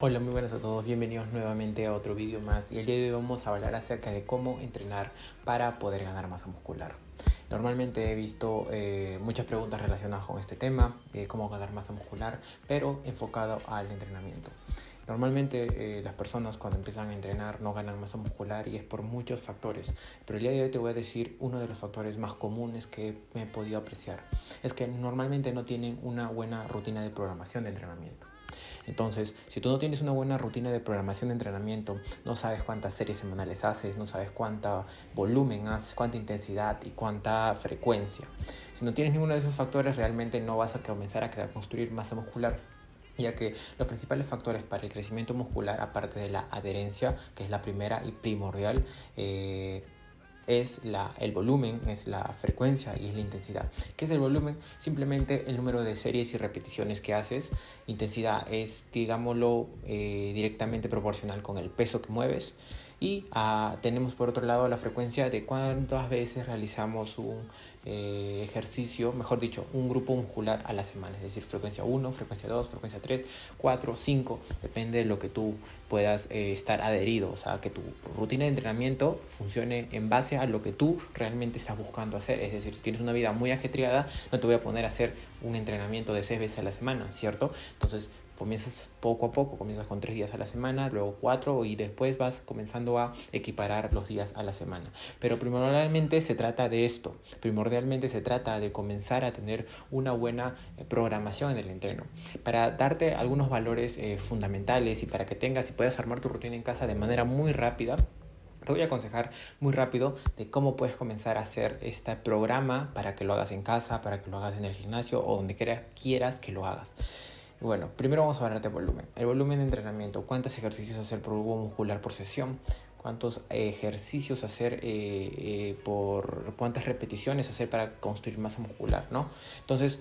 Hola, muy buenas a todos, bienvenidos nuevamente a otro vídeo más y el día de hoy vamos a hablar acerca de cómo entrenar para poder ganar masa muscular. Normalmente he visto eh, muchas preguntas relacionadas con este tema, eh, cómo ganar masa muscular, pero enfocado al entrenamiento. Normalmente eh, las personas cuando empiezan a entrenar no ganan masa muscular y es por muchos factores, pero el día de hoy te voy a decir uno de los factores más comunes que me he podido apreciar. Es que normalmente no tienen una buena rutina de programación de entrenamiento. Entonces, si tú no tienes una buena rutina de programación de entrenamiento, no sabes cuántas series semanales haces, no sabes cuánta volumen haces, cuánta intensidad y cuánta frecuencia. Si no tienes ninguno de esos factores, realmente no vas a comenzar a crear, construir masa muscular ya que los principales factores para el crecimiento muscular, aparte de la adherencia, que es la primera y primordial, eh, es la, el volumen, es la frecuencia y es la intensidad. ¿Qué es el volumen? Simplemente el número de series y repeticiones que haces. Intensidad es, digámoslo, eh, directamente proporcional con el peso que mueves. Y ah, tenemos por otro lado la frecuencia de cuántas veces realizamos un eh, ejercicio, mejor dicho, un grupo muscular a la semana. Es decir, frecuencia 1, frecuencia 2, frecuencia 3, 4, 5. Depende de lo que tú puedas eh, estar adherido. O sea, que tu rutina de entrenamiento funcione en base a lo que tú realmente estás buscando hacer. Es decir, si tienes una vida muy ajetreada, no te voy a poner a hacer un entrenamiento de 6 veces a la semana, ¿cierto? Entonces, Comienzas poco a poco, comienzas con tres días a la semana, luego cuatro y después vas comenzando a equiparar los días a la semana. Pero primordialmente se trata de esto, primordialmente se trata de comenzar a tener una buena eh, programación en el entreno. Para darte algunos valores eh, fundamentales y para que tengas y puedas armar tu rutina en casa de manera muy rápida, te voy a aconsejar muy rápido de cómo puedes comenzar a hacer este programa para que lo hagas en casa, para que lo hagas en el gimnasio o donde quieras que lo hagas. Bueno, primero vamos a hablar de volumen. El volumen de entrenamiento, cuántos ejercicios hacer por grupo muscular por sesión, cuántos ejercicios hacer eh, eh, por cuántas repeticiones hacer para construir masa muscular, ¿no? Entonces,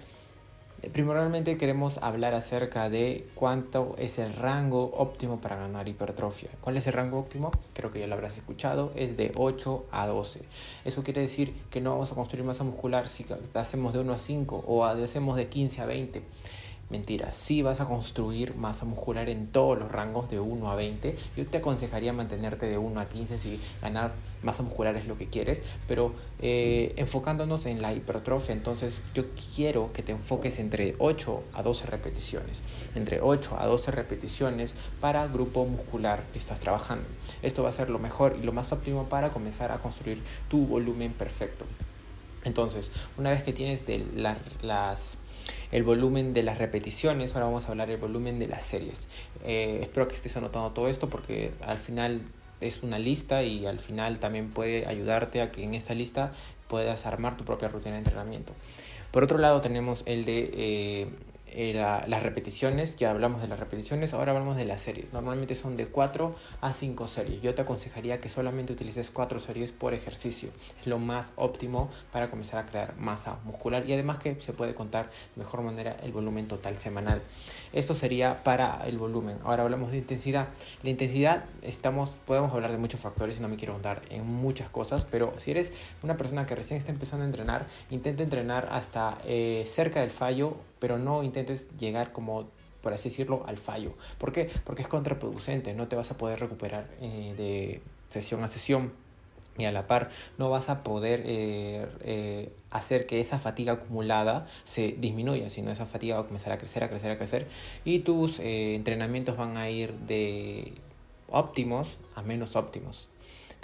eh, primordialmente queremos hablar acerca de cuánto es el rango óptimo para ganar hipertrofia. ¿Cuál es el rango óptimo? Creo que ya lo habrás escuchado, es de 8 a 12. Eso quiere decir que no vamos a construir masa muscular si hacemos de 1 a 5 o hacemos de 15 a 20. Mentira, si vas a construir masa muscular en todos los rangos de 1 a 20. Yo te aconsejaría mantenerte de 1 a 15 si ganar masa muscular es lo que quieres, pero eh, enfocándonos en la hipertrofia, entonces yo quiero que te enfoques entre 8 a 12 repeticiones, entre 8 a 12 repeticiones para grupo muscular que estás trabajando. Esto va a ser lo mejor y lo más óptimo para comenzar a construir tu volumen perfecto. Entonces, una vez que tienes de las, el volumen de las repeticiones, ahora vamos a hablar del volumen de las series. Eh, espero que estés anotando todo esto porque al final es una lista y al final también puede ayudarte a que en esta lista puedas armar tu propia rutina de entrenamiento. Por otro lado tenemos el de eh, eh, las repeticiones, ya hablamos de las repeticiones, ahora hablamos de las series. Normalmente son de 4 a 5 series. Yo te aconsejaría que solamente utilices 4 series por ejercicio. Es lo más óptimo para comenzar a crear masa muscular y además que se puede contar de mejor manera el volumen total semanal. Esto sería para el volumen. Ahora hablamos de intensidad. La intensidad, estamos, podemos hablar de muchos factores y no me quiero contar en muchas cosas, pero si eres una persona que recién está empezando a entrenar, intenta entrenar hasta eh, cerca del fallo pero no intentes llegar como por así decirlo, al fallo. ¿Por qué? Porque es contraproducente, no te vas a poder recuperar eh, de sesión a sesión y a la par no vas a poder eh, eh, hacer que esa fatiga acumulada se disminuya, sino esa fatiga va a comenzar a crecer, a crecer, a crecer y tus entrenamientos van a ir de óptimos a menos óptimos.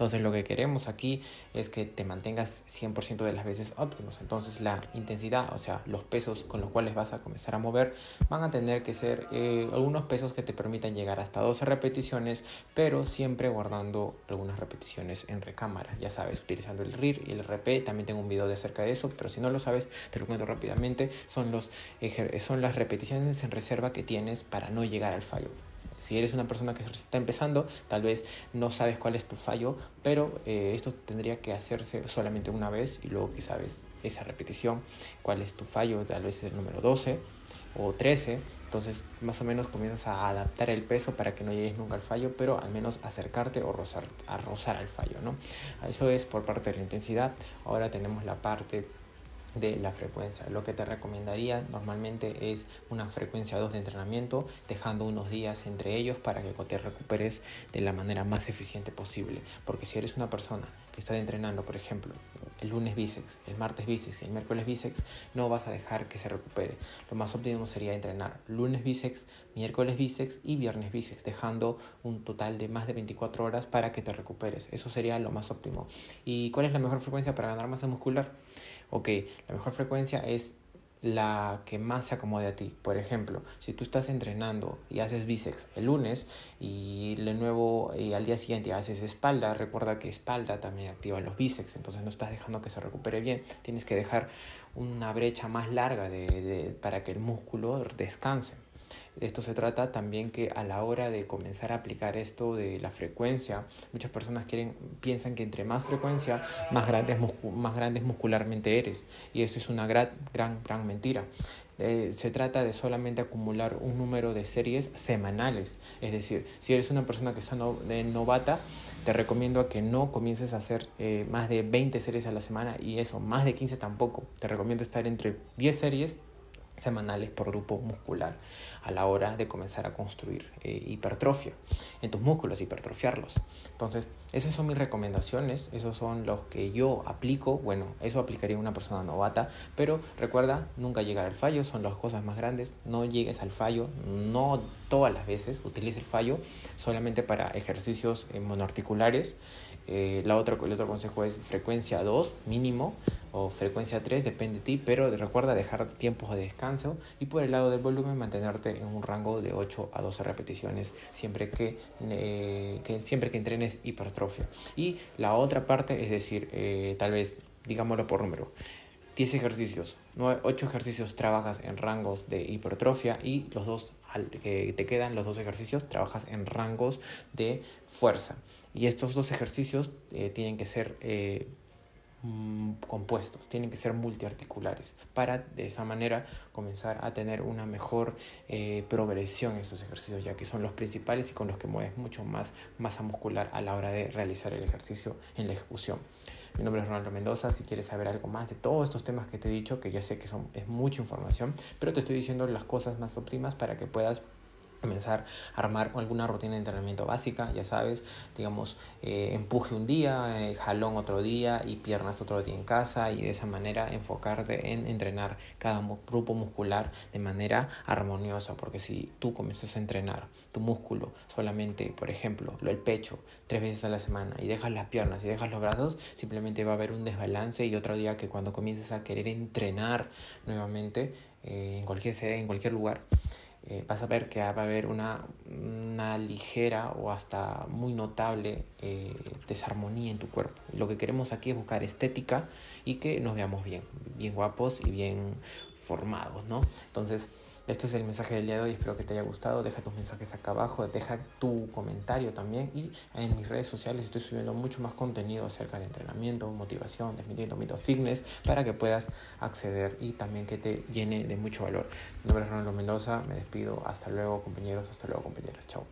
Entonces lo que queremos aquí es que te mantengas 100% de las veces óptimos. Entonces la intensidad, o sea, los pesos con los cuales vas a comenzar a mover, van a tener que ser eh, algunos pesos que te permitan llegar hasta 12 repeticiones, pero siempre guardando algunas repeticiones en recámara. Ya sabes, utilizando el RIR y el RP. También tengo un video de acerca de eso, pero si no lo sabes, te lo cuento rápidamente. Son, los, son las repeticiones en reserva que tienes para no llegar al fallo. Si eres una persona que está empezando, tal vez no sabes cuál es tu fallo, pero eh, esto tendría que hacerse solamente una vez y luego que sabes esa repetición, cuál es tu fallo, tal vez es el número 12 o 13, entonces más o menos comienzas a adaptar el peso para que no llegues nunca al fallo, pero al menos acercarte o rozar, a rozar al fallo, ¿no? Eso es por parte de la intensidad. Ahora tenemos la parte de la frecuencia. Lo que te recomendaría normalmente es una frecuencia 2 de entrenamiento, dejando unos días entre ellos para que te recuperes de la manera más eficiente posible. Porque si eres una persona que está entrenando, por ejemplo, el lunes bíceps, el martes bíceps y el miércoles bíceps, no vas a dejar que se recupere. Lo más óptimo sería entrenar lunes bíceps, miércoles bíceps y viernes bíceps, dejando un total de más de 24 horas para que te recuperes. Eso sería lo más óptimo. ¿Y cuál es la mejor frecuencia para ganar masa muscular? Ok, la mejor frecuencia es la que más se acomode a ti. Por ejemplo, si tú estás entrenando y haces bíceps el lunes y de nuevo y al día siguiente haces espalda, recuerda que espalda también activa los bíceps, entonces no estás dejando que se recupere bien. Tienes que dejar una brecha más larga de, para que el músculo descanse. Esto se trata también que a la hora de comenzar a aplicar esto de la frecuencia, muchas personas quieren, piensan que entre más frecuencia, más grandes, más grandes muscularmente eres. Y eso es una gran, gran, gran mentira. Eh, se trata de solamente acumular un número de series semanales. Es decir, si eres una persona que está novata, te recomiendo que no comiences a hacer eh, más de 20 series a la semana y eso, más de 15 tampoco. Te recomiendo estar entre 10 series semanales por grupo muscular a la hora de comenzar a construir eh, hipertrofia en tus músculos, hipertrofiarlos. Entonces, esas son mis recomendaciones, esos son los que yo aplico. Bueno, eso aplicaría una persona novata, pero recuerda, nunca llegar al fallo, son las cosas más grandes. No llegues al fallo, no todas las veces, utilice el fallo solamente para ejercicios eh, monoarticulares. Eh, la otra, el otro consejo es frecuencia 2 mínimo o frecuencia 3, depende de ti, pero recuerda dejar tiempos de descanso y por el lado del volumen mantenerte en un rango de 8 a 12 repeticiones siempre que, eh, que siempre que entrenes hipertrofia. Y la otra parte, es decir, eh, tal vez digámoslo por número, 10 ejercicios, 8 ejercicios trabajas en rangos de hipertrofia y los dos que te quedan, los dos ejercicios, trabajas en rangos de fuerza. Y estos dos ejercicios eh, tienen que ser compuestos, tienen que ser multiarticulares para de esa manera comenzar a tener una mejor eh, progresión en estos ejercicios, ya que son los principales y con los que mueves mucho más masa muscular a la hora de realizar el ejercicio en la ejecución. Mi nombre es Ronaldo Mendoza, si quieres saber algo más de todos estos temas que te he dicho, que ya sé que son, es mucha información, pero te estoy diciendo las cosas más óptimas para que puedas comenzar a armar alguna rutina de entrenamiento básica, ya sabes, digamos, eh, empuje un día, eh, jalón otro día y piernas otro día en casa y de esa manera enfocarte en entrenar cada grupo muscular de manera armoniosa, porque si tú comienzas a entrenar tu músculo solamente, por ejemplo, el pecho tres veces a la semana y dejas las piernas y dejas los brazos, simplemente va a haber un desbalance y otro día que cuando comiences a querer entrenar nuevamente eh, en cualquier en cualquier lugar, eh, vas a ver que va a haber una, una ligera o hasta muy notable eh, desarmonía en tu cuerpo. Lo que queremos aquí es buscar estética y que nos veamos bien, bien guapos y bien formados, ¿no? Entonces, este es el mensaje del día de hoy, espero que te haya gustado. Deja tus mensajes acá abajo, deja tu comentario también. Y en mis redes sociales estoy subiendo mucho más contenido acerca de entrenamiento, motivación, desmintiendo mitos fitness para que puedas acceder y también que te llene de mucho valor. Mi nombre es Ronaldo Mendoza, me despido. Hasta luego, compañeros. Hasta luego, compañeras. Chao.